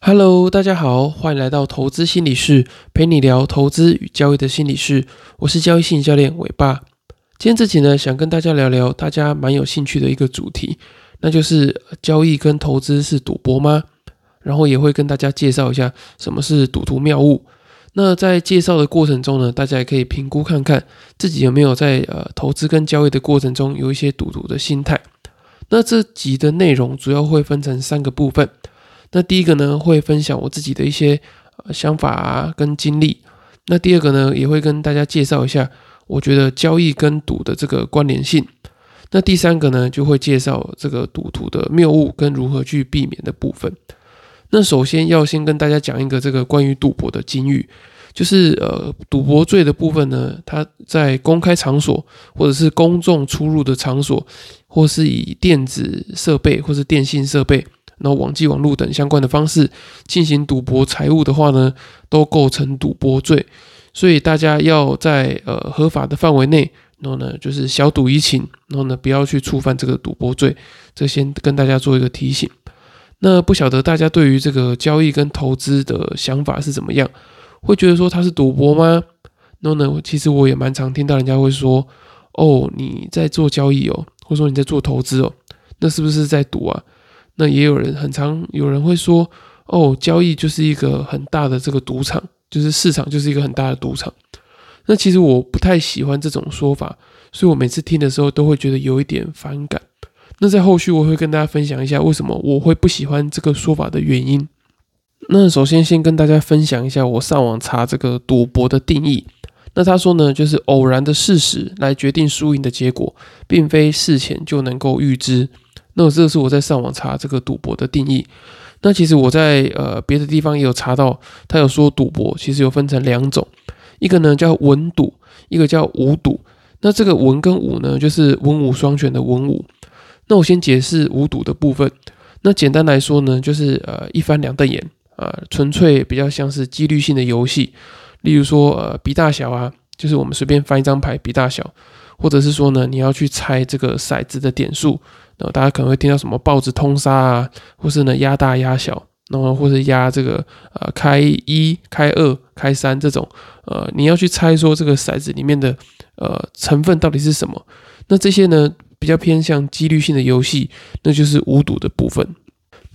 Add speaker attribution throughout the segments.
Speaker 1: Hello，大家好，欢迎来到投资心理室，陪你聊投资与交易的心理室。我是交易心理教练伟爸。今天这集呢，想跟大家聊聊大家蛮有兴趣的一个主题，那就是交易跟投资是赌博吗？然后也会跟大家介绍一下什么是赌徒谬误。那在介绍的过程中呢，大家也可以评估看看自己有没有在呃投资跟交易的过程中有一些赌徒的心态。那这集的内容主要会分成三个部分。那第一个呢，会分享我自己的一些呃想法啊跟经历。那第二个呢，也会跟大家介绍一下我觉得交易跟赌的这个关联性。那第三个呢，就会介绍这个赌徒的谬误跟如何去避免的部分。那首先要先跟大家讲一个这个关于赌博的金玉，就是呃赌博罪的部分呢，它在公开场所或者是公众出入的场所，或是以电子设备或是电信设备。然后网际网络等相关的方式进行赌博财物的话呢，都构成赌博罪，所以大家要在呃合法的范围内，然后呢就是小赌怡情，然后呢不要去触犯这个赌博罪，这先跟大家做一个提醒。那不晓得大家对于这个交易跟投资的想法是怎么样？会觉得说它是赌博吗？然后呢，其实我也蛮常听到人家会说，哦你在做交易哦，或者说你在做投资哦，那是不是在赌啊？那也有人很常有人会说，哦，交易就是一个很大的这个赌场，就是市场就是一个很大的赌场。那其实我不太喜欢这种说法，所以我每次听的时候都会觉得有一点反感。那在后续我会跟大家分享一下为什么我会不喜欢这个说法的原因。那首先先跟大家分享一下我上网查这个赌博的定义。那他说呢，就是偶然的事实来决定输赢的结果，并非事前就能够预知。那这是我在上网查这个赌博的定义。那其实我在呃别的地方也有查到，他有说赌博其实有分成两种，一个呢叫文赌，一个叫武赌。那这个文跟武呢，就是文武双全的文武。那我先解释武赌的部分。那简单来说呢，就是呃一翻两瞪眼啊，纯粹比较像是几率性的游戏。例如说呃比大小啊，就是我们随便翻一张牌比大小，或者是说呢你要去猜这个骰子的点数。然后大家可能会听到什么报纸通杀啊，或是呢压大压小，然后或是压这个呃开一开二开三这种，呃你要去猜说这个骰子里面的呃成分到底是什么？那这些呢比较偏向几率性的游戏，那就是无赌的部分。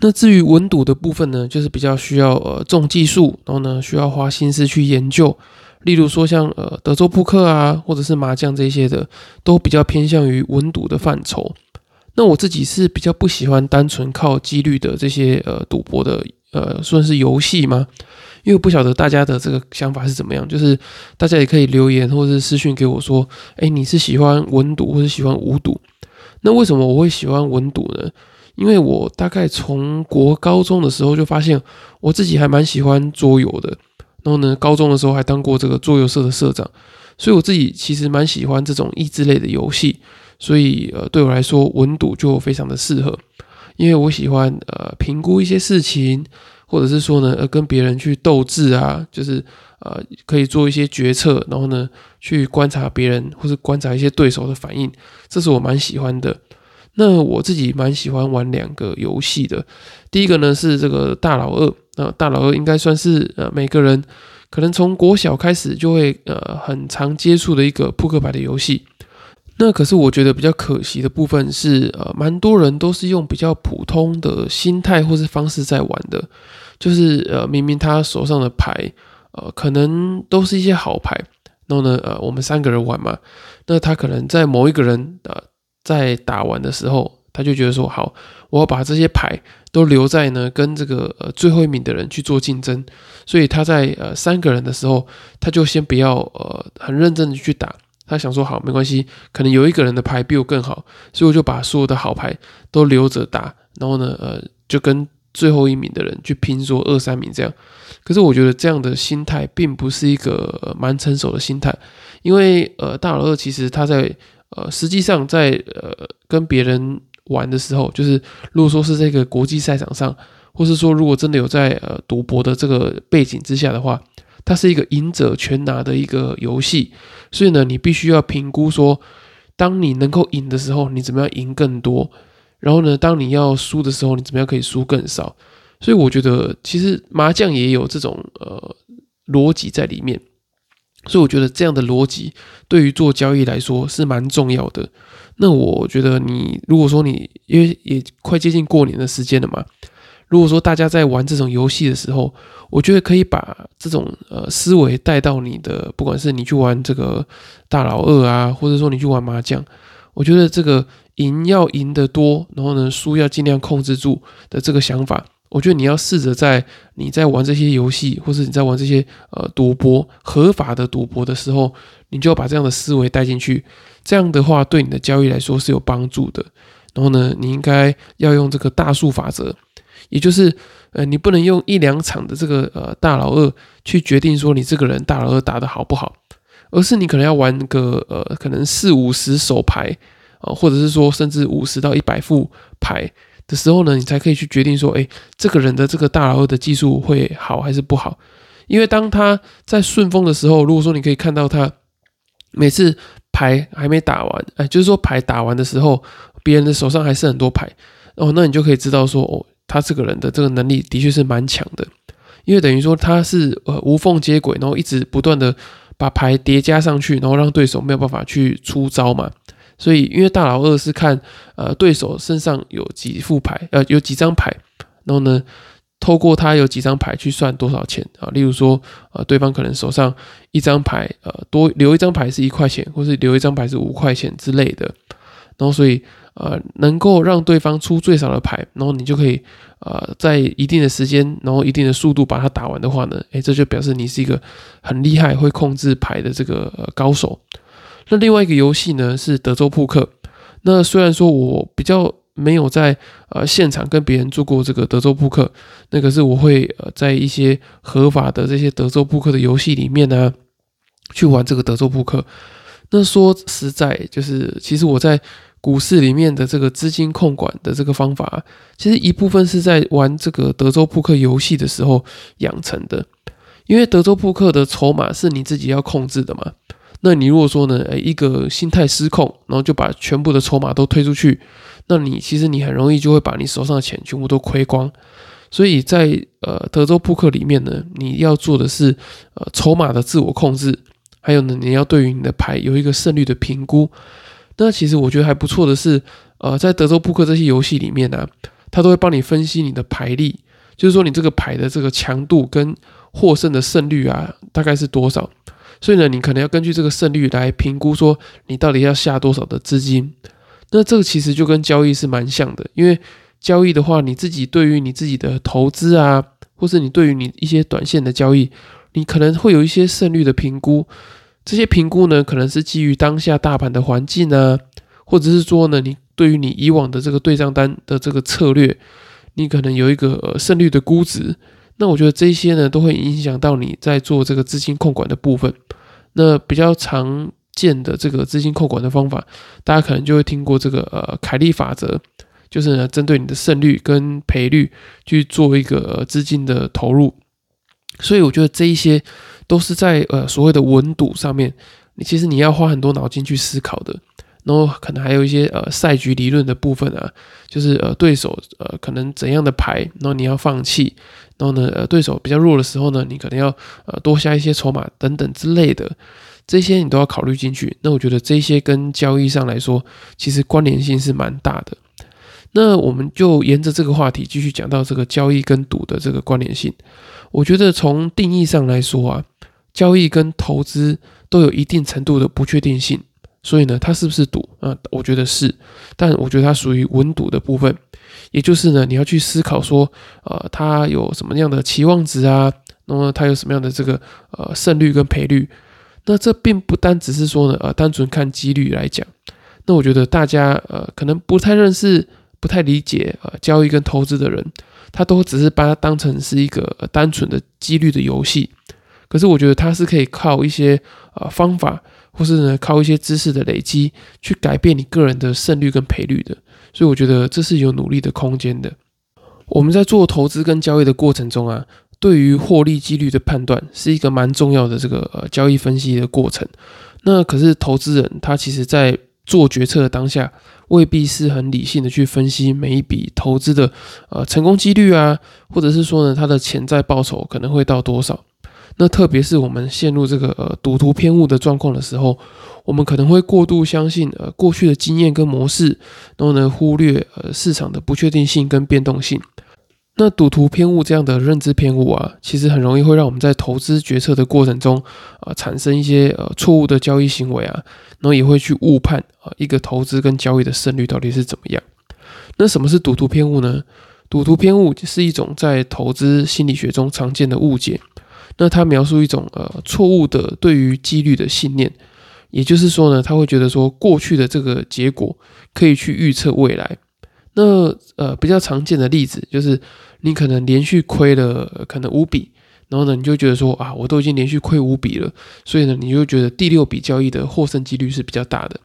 Speaker 1: 那至于文赌的部分呢，就是比较需要呃重技术，然后呢需要花心思去研究。例如说像呃德州扑克啊，或者是麻将这些的，都比较偏向于文赌的范畴。那我自己是比较不喜欢单纯靠几率的这些呃赌博的呃算是游戏吗？因为我不晓得大家的这个想法是怎么样，就是大家也可以留言或者是私讯给我说，哎，你是喜欢文赌或者喜欢武赌？那为什么我会喜欢文赌呢？因为我大概从国高中的时候就发现我自己还蛮喜欢桌游的，然后呢，高中的时候还当过这个桌游社的社长，所以我自己其实蛮喜欢这种益智类的游戏。所以，呃，对我来说，文赌就非常的适合，因为我喜欢呃评估一些事情，或者是说呢，呃，跟别人去斗智啊，就是呃可以做一些决策，然后呢，去观察别人或是观察一些对手的反应，这是我蛮喜欢的。那我自己蛮喜欢玩两个游戏的，第一个呢是这个大老二，那大老二应该算是呃每个人可能从国小开始就会呃很常接触的一个扑克牌的游戏。那可是我觉得比较可惜的部分是，呃，蛮多人都是用比较普通的心态或是方式在玩的，就是呃，明明他手上的牌，呃，可能都是一些好牌，然后呢，呃，我们三个人玩嘛，那他可能在某一个人呃在打完的时候，他就觉得说，好，我要把这些牌都留在呢跟这个呃最后一名的人去做竞争，所以他在呃三个人的时候，他就先不要呃很认真的去打。他想说好没关系，可能有一个人的牌比我更好，所以我就把所有的好牌都留着打，然后呢，呃，就跟最后一名的人去拼说二三名这样。可是我觉得这样的心态并不是一个蛮成熟的心态，因为呃，大老二其实他在呃实际上在呃跟别人玩的时候，就是如果说是这个国际赛场上，或是说如果真的有在呃赌博的这个背景之下的话。它是一个赢者全拿的一个游戏，所以呢，你必须要评估说，当你能够赢的时候，你怎么样赢更多？然后呢，当你要输的时候，你怎么样可以输更少？所以我觉得其实麻将也有这种呃逻辑在里面。所以我觉得这样的逻辑对于做交易来说是蛮重要的。那我觉得你如果说你因为也快接近过年的时间了嘛，如果说大家在玩这种游戏的时候，我觉得可以把这种呃思维带到你的，不管是你去玩这个大老二啊，或者说你去玩麻将，我觉得这个赢要赢得多，然后呢输要尽量控制住的这个想法。我觉得你要试着在你在玩这些游戏，或是你在玩这些呃赌博合法的赌博的时候，你就要把这样的思维带进去。这样的话，对你的交易来说是有帮助的。然后呢，你应该要用这个大数法则，也就是呃，你不能用一两场的这个呃大老二去决定说你这个人大老二打得好不好，而是你可能要玩个呃可能四五十手牌啊，或者是说甚至五十到一百副牌。的时候呢，你才可以去决定说，哎，这个人的这个大老二的技术会好还是不好？因为当他在顺风的时候，如果说你可以看到他每次牌还没打完，哎，就是说牌打完的时候，别人的手上还是很多牌，哦，那你就可以知道说，哦，他这个人的这个能力的确是蛮强的，因为等于说他是呃无缝接轨，然后一直不断的把牌叠加上去，然后让对手没有办法去出招嘛。所以，因为大佬二是看呃对手身上有几副牌，呃有几张牌，然后呢，透过他有几张牌去算多少钱啊。例如说，呃对方可能手上一张牌，呃多留一张牌是一块钱，或是留一张牌是五块钱之类的。然后，所以呃能够让对方出最少的牌，然后你就可以呃在一定的时间，然后一定的速度把它打完的话呢，诶，这就表示你是一个很厉害会控制牌的这个高手。那另外一个游戏呢是德州扑克。那虽然说我比较没有在呃现场跟别人做过这个德州扑克，那可是我会呃在一些合法的这些德州扑克的游戏里面呢去玩这个德州扑克。那说实在，就是其实我在股市里面的这个资金控管的这个方法，其实一部分是在玩这个德州扑克游戏的时候养成的。因为德州扑克的筹码是你自己要控制的嘛。那你如果说呢，诶，一个心态失控，然后就把全部的筹码都推出去，那你其实你很容易就会把你手上的钱全部都亏光。所以在呃德州扑克里面呢，你要做的是呃筹码的自我控制，还有呢你要对于你的牌有一个胜率的评估。那其实我觉得还不错的是，呃，在德州扑克这些游戏里面呢，它都会帮你分析你的牌力，就是说你这个牌的这个强度跟获胜的胜率啊，大概是多少。所以呢，你可能要根据这个胜率来评估，说你到底要下多少的资金。那这个其实就跟交易是蛮像的，因为交易的话，你自己对于你自己的投资啊，或是你对于你一些短线的交易，你可能会有一些胜率的评估。这些评估呢，可能是基于当下大盘的环境啊，或者是说呢，你对于你以往的这个对账单的这个策略，你可能有一个胜率的估值。那我觉得这些呢，都会影响到你在做这个资金控管的部分。那比较常见的这个资金控管的方法，大家可能就会听过这个呃凯利法则，就是呢针对你的胜率跟赔率去做一个资金的投入。所以我觉得这一些都是在呃所谓的稳赌上面，你其实你要花很多脑筋去思考的。然后可能还有一些呃赛局理论的部分啊，就是呃对手呃可能怎样的牌，然后你要放弃，然后呢呃对手比较弱的时候呢，你可能要呃多下一些筹码等等之类的，这些你都要考虑进去。那我觉得这些跟交易上来说，其实关联性是蛮大的。那我们就沿着这个话题继续讲到这个交易跟赌的这个关联性。我觉得从定义上来说啊，交易跟投资都有一定程度的不确定性。所以呢，它是不是赌啊？我觉得是，但我觉得它属于稳赌的部分，也就是呢，你要去思考说，呃，它有什么样的期望值啊？那么它有什么样的这个呃胜率跟赔率？那这并不单只是说呢，呃，单纯看几率来讲。那我觉得大家呃可能不太认识、不太理解呃交易跟投资的人，他都只是把它当成是一个单纯的几率的游戏。可是我觉得它是可以靠一些呃方法。或是呢，靠一些知识的累积去改变你个人的胜率跟赔率的，所以我觉得这是有努力的空间的。我们在做投资跟交易的过程中啊，对于获利几率的判断是一个蛮重要的这个呃交易分析的过程。那可是投资人他其实在做决策的当下，未必是很理性的去分析每一笔投资的呃成功几率啊，或者是说呢它的潜在报酬可能会到多少。那特别是我们陷入这个呃赌徒偏误的状况的时候，我们可能会过度相信呃过去的经验跟模式，然后呢忽略呃市场的不确定性跟变动性。那赌徒偏误这样的认知偏误啊，其实很容易会让我们在投资决策的过程中啊产生一些呃错误的交易行为啊，然后也会去误判啊一个投资跟交易的胜率到底是怎么样。那什么是赌徒偏误呢？赌徒偏误是一种在投资心理学中常见的误解。那他描述一种呃错误的对于几率的信念，也就是说呢，他会觉得说过去的这个结果可以去预测未来。那呃比较常见的例子就是你可能连续亏了可能五笔，然后呢你就觉得说啊我都已经连续亏五笔了，所以呢你就觉得第六笔交易的获胜几率是比较大的。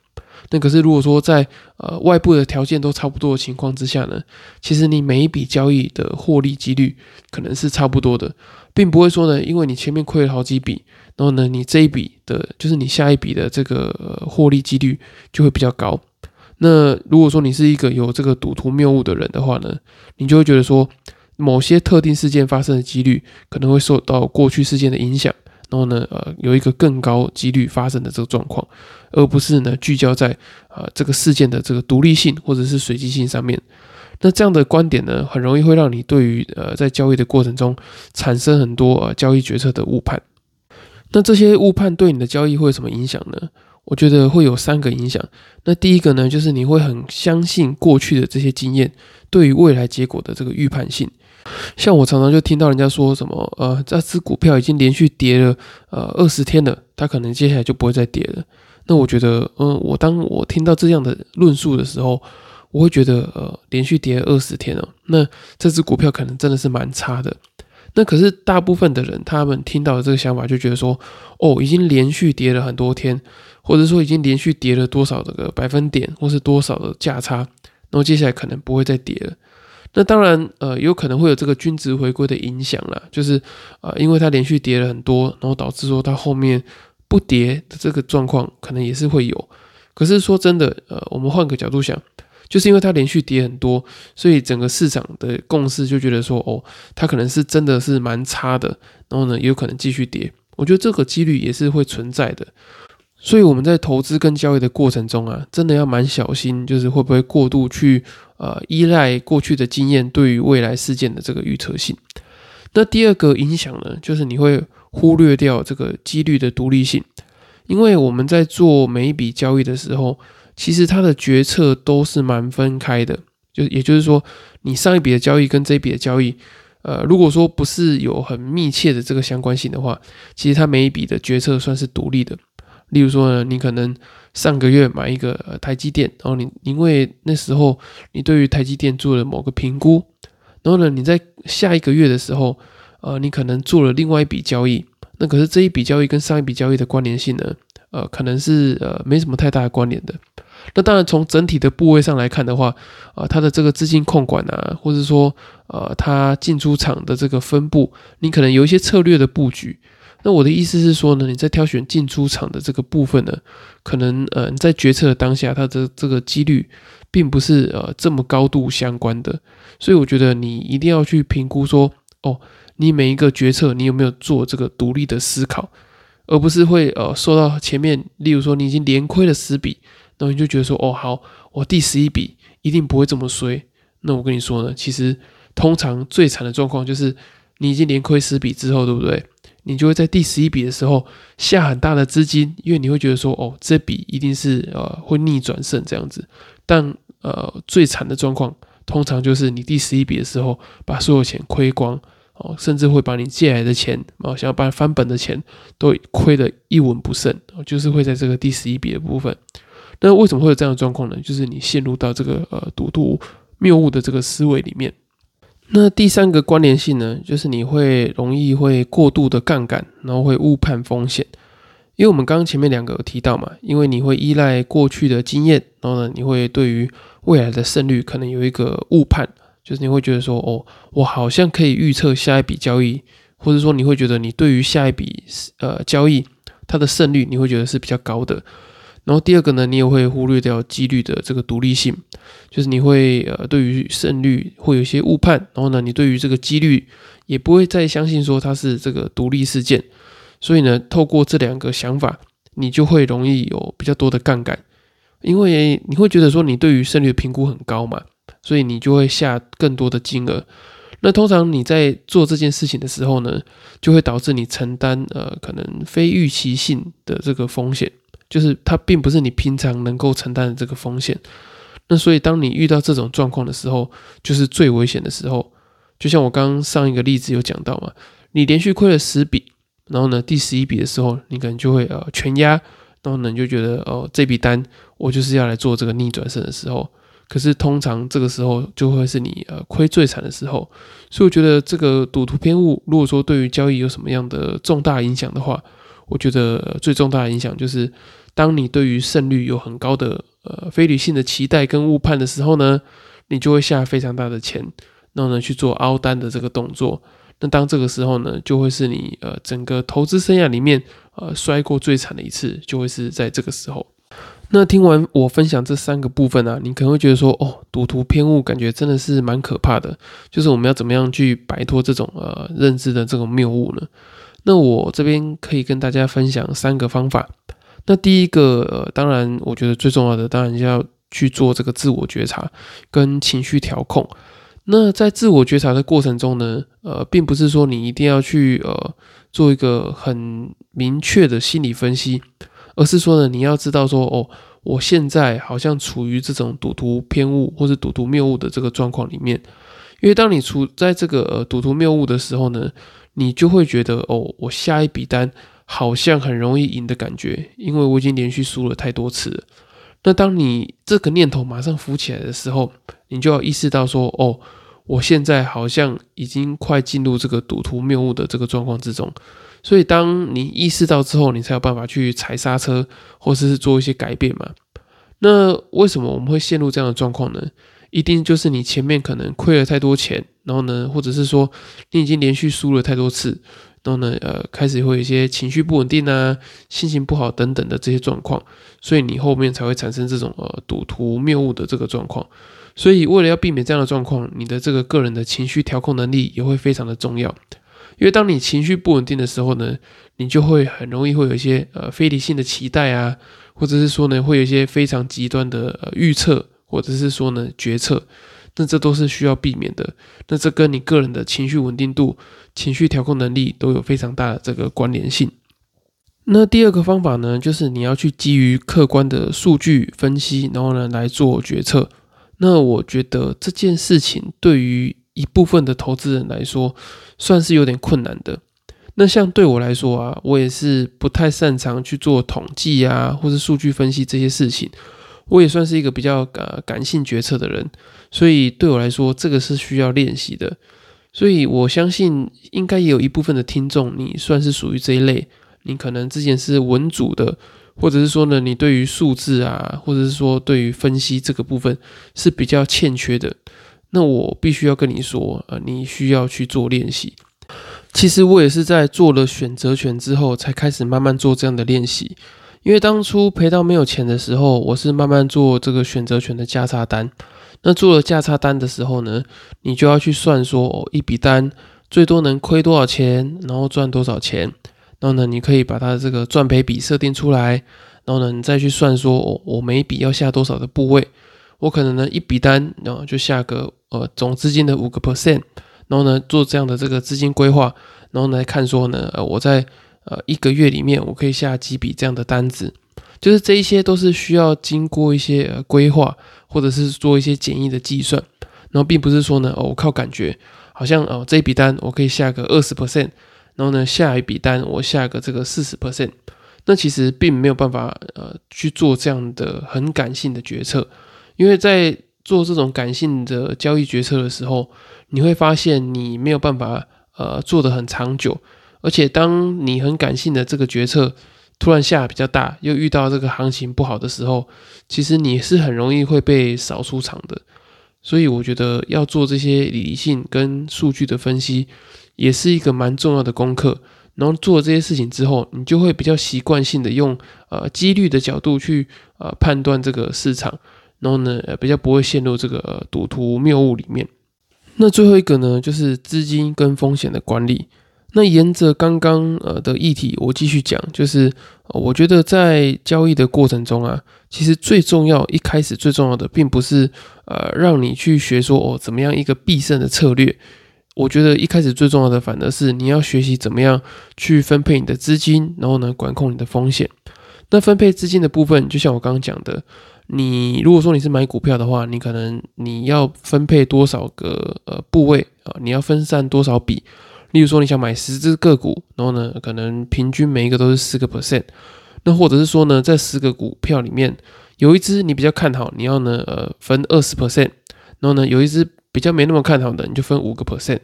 Speaker 1: 那可是如果说在呃外部的条件都差不多的情况之下呢，其实你每一笔交易的获利几率可能是差不多的。并不会说呢，因为你前面亏了好几笔，然后呢，你这一笔的，就是你下一笔的这个获利几率就会比较高。那如果说你是一个有这个赌徒谬误的人的话呢，你就会觉得说，某些特定事件发生的几率可能会受到过去事件的影响，然后呢，呃，有一个更高几率发生的这个状况，而不是呢聚焦在啊这个事件的这个独立性或者是随机性上面。那这样的观点呢，很容易会让你对于呃在交易的过程中产生很多呃交易决策的误判。那这些误判对你的交易会有什么影响呢？我觉得会有三个影响。那第一个呢，就是你会很相信过去的这些经验对于未来结果的这个预判性。像我常常就听到人家说什么，呃，这只股票已经连续跌了呃二十天了，它可能接下来就不会再跌了。那我觉得，嗯，我当我听到这样的论述的时候，我会觉得，呃，连续跌二十天哦，那这只股票可能真的是蛮差的。那可是大部分的人，他们听到这个想法，就觉得说，哦，已经连续跌了很多天，或者说已经连续跌了多少这个百分点，或是多少的价差，然后接下来可能不会再跌了。那当然，呃，有可能会有这个均值回归的影响啦，就是啊，因为它连续跌了很多，然后导致说它后面不跌的这个状况，可能也是会有。可是说真的，呃，我们换个角度想。就是因为它连续跌很多，所以整个市场的共识就觉得说，哦，它可能是真的是蛮差的，然后呢，也有可能继续跌。我觉得这个几率也是会存在的，所以我们在投资跟交易的过程中啊，真的要蛮小心，就是会不会过度去呃依赖过去的经验对于未来事件的这个预测性。那第二个影响呢，就是你会忽略掉这个几率的独立性，因为我们在做每一笔交易的时候。其实它的决策都是蛮分开的，就也就是说，你上一笔的交易跟这一笔的交易，呃，如果说不是有很密切的这个相关性的话，其实它每一笔的决策算是独立的。例如说呢，你可能上个月买一个呃台积电，然后你因为那时候你对于台积电做了某个评估，然后呢，你在下一个月的时候，呃，你可能做了另外一笔交易，那可是这一笔交易跟上一笔交易的关联性呢，呃，可能是呃没什么太大的关联的。那当然，从整体的部位上来看的话，啊，它的这个资金控管啊，或者说，呃，它进出场的这个分布，你可能有一些策略的布局。那我的意思是说呢，你在挑选进出场的这个部分呢，可能呃，你在决策的当下，它的这个几率并不是呃这么高度相关的。所以我觉得你一定要去评估说，哦，你每一个决策你有没有做这个独立的思考，而不是会呃受到前面，例如说你已经连亏了十笔。那你就觉得说，哦，好，我第十一笔一定不会这么衰。那我跟你说呢，其实通常最惨的状况就是你已经连亏十笔之后，对不对？你就会在第十一笔的时候下很大的资金，因为你会觉得说，哦，这笔一定是呃会逆转胜这样子。但呃最惨的状况，通常就是你第十一笔的时候把所有钱亏光，哦，甚至会把你借来的钱，哦，想要把翻本的钱都亏得一文不剩，就是会在这个第十一笔的部分。那为什么会有这样的状况呢？就是你陷入到这个呃赌徒谬误的这个思维里面。那第三个关联性呢，就是你会容易会过度的杠杆，然后会误判风险。因为我们刚刚前面两个有提到嘛，因为你会依赖过去的经验，然后呢，你会对于未来的胜率可能有一个误判，就是你会觉得说，哦，我好像可以预测下一笔交易，或者说你会觉得你对于下一笔呃交易它的胜率，你会觉得是比较高的。然后第二个呢，你也会忽略掉几率的这个独立性，就是你会呃对于胜率会有一些误判，然后呢，你对于这个几率也不会再相信说它是这个独立事件。所以呢，透过这两个想法，你就会容易有比较多的杠杆，因为你会觉得说你对于胜率的评估很高嘛，所以你就会下更多的金额。那通常你在做这件事情的时候呢，就会导致你承担呃可能非预期性的这个风险，就是它并不是你平常能够承担的这个风险。那所以当你遇到这种状况的时候，就是最危险的时候。就像我刚刚上一个例子有讲到嘛，你连续亏了十笔。然后呢，第十一笔的时候，你可能就会呃全压，然后呢你就觉得哦这笔单我就是要来做这个逆转胜的时候，可是通常这个时候就会是你呃亏最惨的时候，所以我觉得这个赌徒偏误，如果说对于交易有什么样的重大影响的话，我觉得最重大的影响就是当你对于胜率有很高的呃非理性的期待跟误判的时候呢，你就会下非常大的钱，然后呢去做凹单的这个动作。那当这个时候呢，就会是你呃整个投资生涯里面呃摔过最惨的一次，就会是在这个时候。那听完我分享这三个部分啊，你可能会觉得说，哦，赌徒偏误感觉真的是蛮可怕的。就是我们要怎么样去摆脱这种呃认知的这种谬误呢？那我这边可以跟大家分享三个方法。那第一个，呃，当然我觉得最重要的，当然要去做这个自我觉察跟情绪调控。那在自我觉察的过程中呢，呃，并不是说你一定要去呃做一个很明确的心理分析，而是说呢，你要知道说，哦，我现在好像处于这种赌徒偏误或者赌徒谬误的这个状况里面，因为当你处在这个呃赌徒谬误的时候呢，你就会觉得，哦，我下一笔单好像很容易赢的感觉，因为我已经连续输了太多次了。那当你这个念头马上浮起来的时候，你就要意识到说，哦，我现在好像已经快进入这个赌徒谬误的这个状况之中。所以，当你意识到之后，你才有办法去踩刹车，或者是做一些改变嘛。那为什么我们会陷入这样的状况呢？一定就是你前面可能亏了太多钱，然后呢，或者是说你已经连续输了太多次。然后呢，呃，开始会有一些情绪不稳定啊，心情不好等等的这些状况，所以你后面才会产生这种呃赌徒谬误的这个状况。所以为了要避免这样的状况，你的这个个人的情绪调控能力也会非常的重要。因为当你情绪不稳定的时候呢，你就会很容易会有一些呃非理性的期待啊，或者是说呢，会有一些非常极端的呃预测，或者是说呢决策。那这都是需要避免的。那这跟你个人的情绪稳定度、情绪调控能力都有非常大的这个关联性。那第二个方法呢，就是你要去基于客观的数据分析，然后呢来做决策。那我觉得这件事情对于一部分的投资人来说，算是有点困难的。那像对我来说啊，我也是不太擅长去做统计啊，或者数据分析这些事情。我也算是一个比较呃感性决策的人，所以对我来说，这个是需要练习的。所以我相信，应该也有一部分的听众，你算是属于这一类。你可能之前是文组的，或者是说呢，你对于数字啊，或者是说对于分析这个部分是比较欠缺的。那我必须要跟你说，呃，你需要去做练习。其实我也是在做了选择权之后，才开始慢慢做这样的练习。因为当初赔到没有钱的时候，我是慢慢做这个选择权的价差单。那做了价差单的时候呢，你就要去算说，哦，一笔单最多能亏多少钱，然后赚多少钱。然后呢，你可以把它的这个赚赔比设定出来。然后呢，你再去算说，哦，我每一笔要下多少的部位。我可能呢一笔单，然后就下个呃总资金的五个 percent。然后呢，做这样的这个资金规划。然后来看说呢，呃，我在呃，一个月里面我可以下几笔这样的单子，就是这一些都是需要经过一些呃规划，或者是做一些简易的计算，然后并不是说呢，哦，我靠感觉，好像哦这一笔单我可以下个二十 percent，然后呢下一笔单我下个这个四十。percent，那其实并没有办法呃去做这样的很感性的决策，因为在做这种感性的交易决策的时候，你会发现你没有办法呃做的很长久。而且，当你很感性的这个决策突然下比较大，又遇到这个行情不好的时候，其实你是很容易会被扫出场的。所以，我觉得要做这些理性跟数据的分析，也是一个蛮重要的功课。然后做这些事情之后，你就会比较习惯性的用呃几率的角度去呃判断这个市场，然后呢呃比较不会陷入这个赌徒谬误里面。那最后一个呢，就是资金跟风险的管理。那沿着刚刚呃的议题，我继续讲，就是我觉得在交易的过程中啊，其实最重要一开始最重要的，并不是呃让你去学说哦怎么样一个必胜的策略。我觉得一开始最重要的，反而是你要学习怎么样去分配你的资金，然后呢管控你的风险。那分配资金的部分，就像我刚刚讲的，你如果说你是买股票的话，你可能你要分配多少个呃部位啊，你要分散多少笔。例如说，你想买十只个股，然后呢，可能平均每一个都是四个 percent。那或者是说呢，在十个股票里面，有一只你比较看好，你要呢，呃，分二十 percent。然后呢，有一只比较没那么看好的，你就分五个 percent。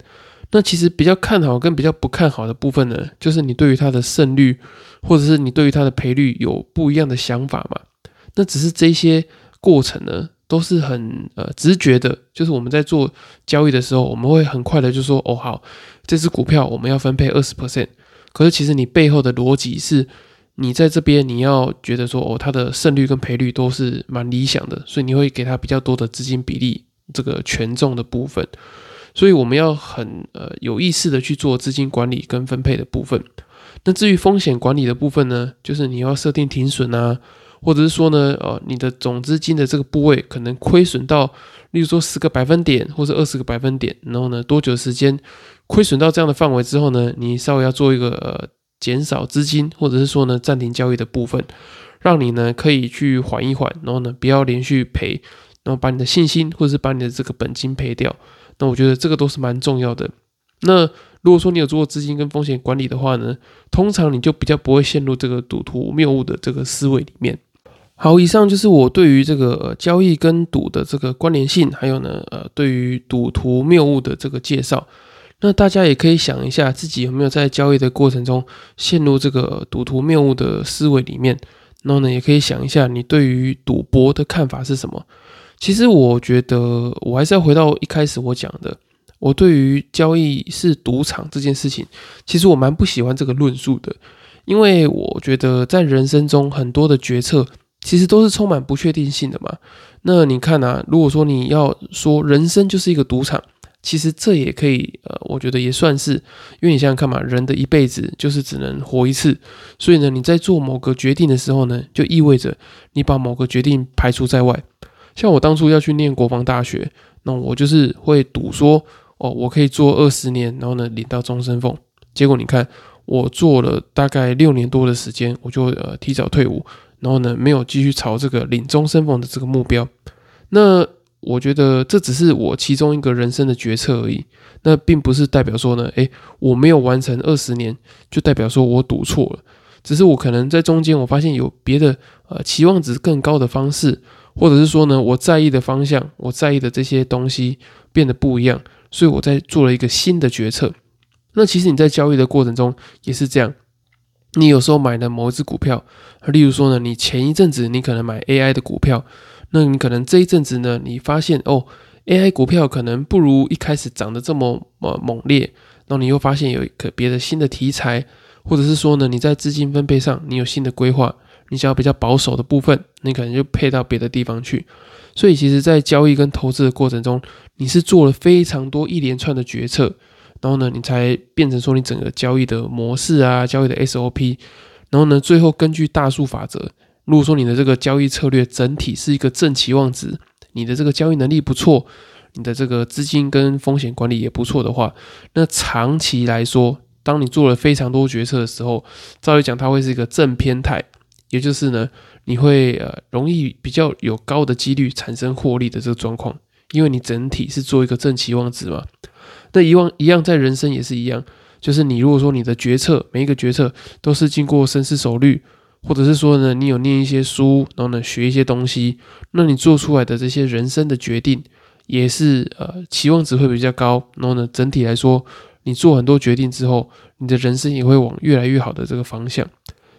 Speaker 1: 那其实比较看好跟比较不看好的部分呢，就是你对于它的胜率，或者是你对于它的赔率有不一样的想法嘛。那只是这些过程呢。都是很呃直觉的，就是我们在做交易的时候，我们会很快的就说哦好，这只股票我们要分配二十 percent。可是其实你背后的逻辑是，你在这边你要觉得说哦它的胜率跟赔率都是蛮理想的，所以你会给它比较多的资金比例这个权重的部分。所以我们要很呃有意识的去做资金管理跟分配的部分。那至于风险管理的部分呢，就是你要设定停损啊。或者是说呢，呃，你的总资金的这个部位可能亏损到，例如说十个百分点或者二十个百分点，然后呢，多久时间亏损到这样的范围之后呢，你稍微要做一个呃减少资金，或者是说呢暂停交易的部分，让你呢可以去缓一缓，然后呢不要连续赔，然后把你的信心或者是把你的这个本金赔掉。那我觉得这个都是蛮重要的。那如果说你有做过资金跟风险管理的话呢，通常你就比较不会陷入这个赌徒谬误的这个思维里面。好，以上就是我对于这个交易跟赌的这个关联性，还有呢，呃，对于赌徒谬误的这个介绍。那大家也可以想一下，自己有没有在交易的过程中陷入这个赌徒谬误的思维里面？然后呢，也可以想一下，你对于赌博的看法是什么？其实我觉得，我还是要回到一开始我讲的，我对于交易是赌场这件事情，其实我蛮不喜欢这个论述的，因为我觉得在人生中很多的决策。其实都是充满不确定性的嘛。那你看啊，如果说你要说人生就是一个赌场，其实这也可以，呃，我觉得也算是，因为你想想看嘛，人的一辈子就是只能活一次，所以呢，你在做某个决定的时候呢，就意味着你把某个决定排除在外。像我当初要去念国防大学，那我就是会赌说，哦，我可以做二十年，然后呢领到终身俸。结果你看，我做了大概六年多的时间，我就呃提早退伍。然后呢，没有继续朝这个领终身俸的这个目标。那我觉得这只是我其中一个人生的决策而已。那并不是代表说呢，诶，我没有完成二十年，就代表说我赌错了。只是我可能在中间，我发现有别的呃期望值更高的方式，或者是说呢，我在意的方向，我在意的这些东西变得不一样，所以我在做了一个新的决策。那其实你在交易的过程中也是这样。你有时候买了某一只股票，例如说呢，你前一阵子你可能买 AI 的股票，那你可能这一阵子呢，你发现哦，AI 股票可能不如一开始涨得这么呃猛烈，然后你又发现有一个别的新的题材，或者是说呢，你在资金分配上你有新的规划，你想要比较保守的部分，你可能就配到别的地方去。所以其实，在交易跟投资的过程中，你是做了非常多一连串的决策。然后呢，你才变成说你整个交易的模式啊，交易的 SOP。然后呢，最后根据大数法则，如果说你的这个交易策略整体是一个正期望值，你的这个交易能力不错，你的这个资金跟风险管理也不错的话，那长期来说，当你做了非常多决策的时候，照理讲它会是一个正偏态，也就是呢，你会呃容易比较有高的几率产生获利的这个状况，因为你整体是做一个正期望值嘛。那一样一样，在人生也是一样，就是你如果说你的决策每一个决策都是经过深思熟虑，或者是说呢，你有念一些书，然后呢学一些东西，那你做出来的这些人生的决定也是呃期望值会比较高，然后呢整体来说，你做很多决定之后，你的人生也会往越来越好的这个方向。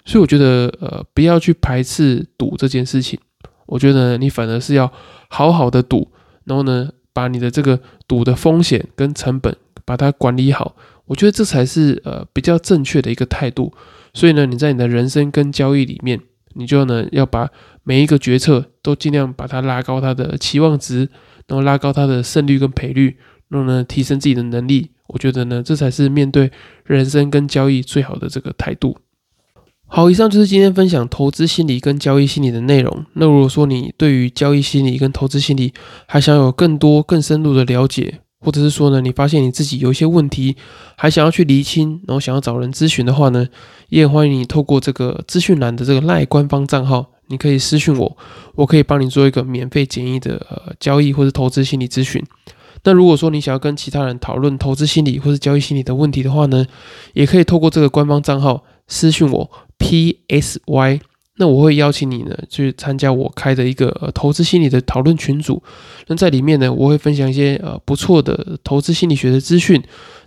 Speaker 1: 所以我觉得呃不要去排斥赌这件事情，我觉得你反而是要好好的赌，然后呢。把你的这个赌的风险跟成本把它管理好，我觉得这才是呃比较正确的一个态度。所以呢，你在你的人生跟交易里面，你就呢要把每一个决策都尽量把它拉高它的期望值，然后拉高它的胜率跟赔率，然后呢提升自己的能力。我觉得呢，这才是面对人生跟交易最好的这个态度。好，以上就是今天分享投资心理跟交易心理的内容。那如果说你对于交易心理跟投资心理还想有更多更深入的了解，或者是说呢，你发现你自己有一些问题，还想要去厘清，然后想要找人咨询的话呢，也很欢迎你透过这个资讯栏的这个赖官方账号，你可以私讯我，我可以帮你做一个免费简易的呃交易或者投资心理咨询。那如果说你想要跟其他人讨论投资心理或者交易心理的问题的话呢，也可以透过这个官方账号私讯我 P S Y，那我会邀请你呢去参加我开的一个呃投资心理的讨论群组。那在里面呢，我会分享一些呃不错的投资心理学的资讯，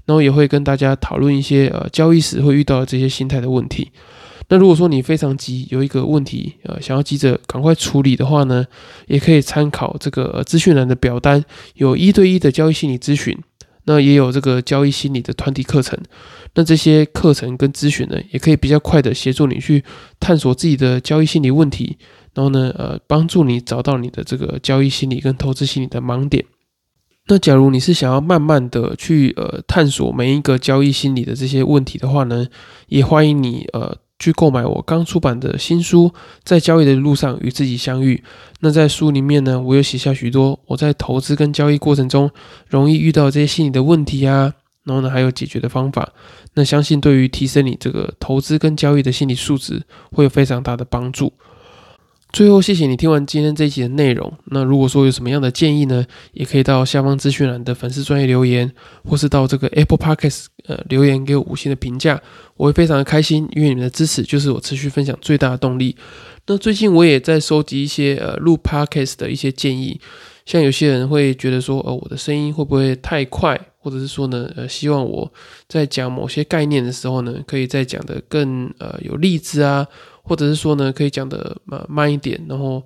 Speaker 1: 然后也会跟大家讨论一些呃交易时会遇到的这些心态的问题。那如果说你非常急，有一个问题，呃，想要急着赶快处理的话呢，也可以参考这个资讯栏的表单，有一对一的交易心理咨询，那也有这个交易心理的团体课程。那这些课程跟咨询呢，也可以比较快的协助你去探索自己的交易心理问题，然后呢，呃，帮助你找到你的这个交易心理跟投资心理的盲点。那假如你是想要慢慢的去呃探索每一个交易心理的这些问题的话呢，也欢迎你呃。去购买我刚出版的新书，在交易的路上与自己相遇。那在书里面呢，我有写下许多我在投资跟交易过程中容易遇到这些心理的问题啊，然后呢还有解决的方法。那相信对于提升你这个投资跟交易的心理素质，会有非常大的帮助。最后，谢谢你听完今天这一集的内容。那如果说有什么样的建议呢，也可以到下方资讯栏的粉丝专业留言，或是到这个 Apple Podcast 呃留言给我五星的评价，我会非常的开心，因为你们的支持就是我持续分享最大的动力。那最近我也在收集一些呃录 Podcast 的一些建议，像有些人会觉得说，呃，我的声音会不会太快，或者是说呢，呃，希望我在讲某些概念的时候呢，可以再讲的更呃有例子啊。或者是说呢，可以讲的呃慢一点，然后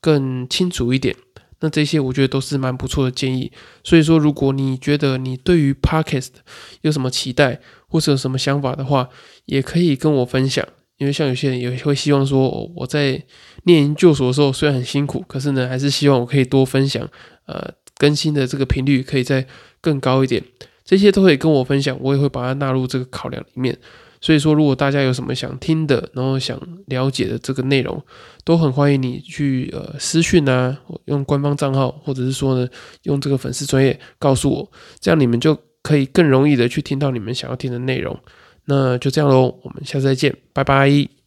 Speaker 1: 更清楚一点。那这些我觉得都是蛮不错的建议。所以说，如果你觉得你对于 Podcast 有什么期待，或者有什么想法的话，也可以跟我分享。因为像有些人也会希望说，我在念研究所的时候虽然很辛苦，可是呢，还是希望我可以多分享，呃，更新的这个频率可以再更高一点。这些都可以跟我分享，我也会把它纳入这个考量里面。所以说，如果大家有什么想听的，然后想了解的这个内容，都很欢迎你去呃私讯啊，用官方账号，或者是说呢，用这个粉丝专业告诉我，这样你们就可以更容易的去听到你们想要听的内容。那就这样喽，我们下次再见，拜拜。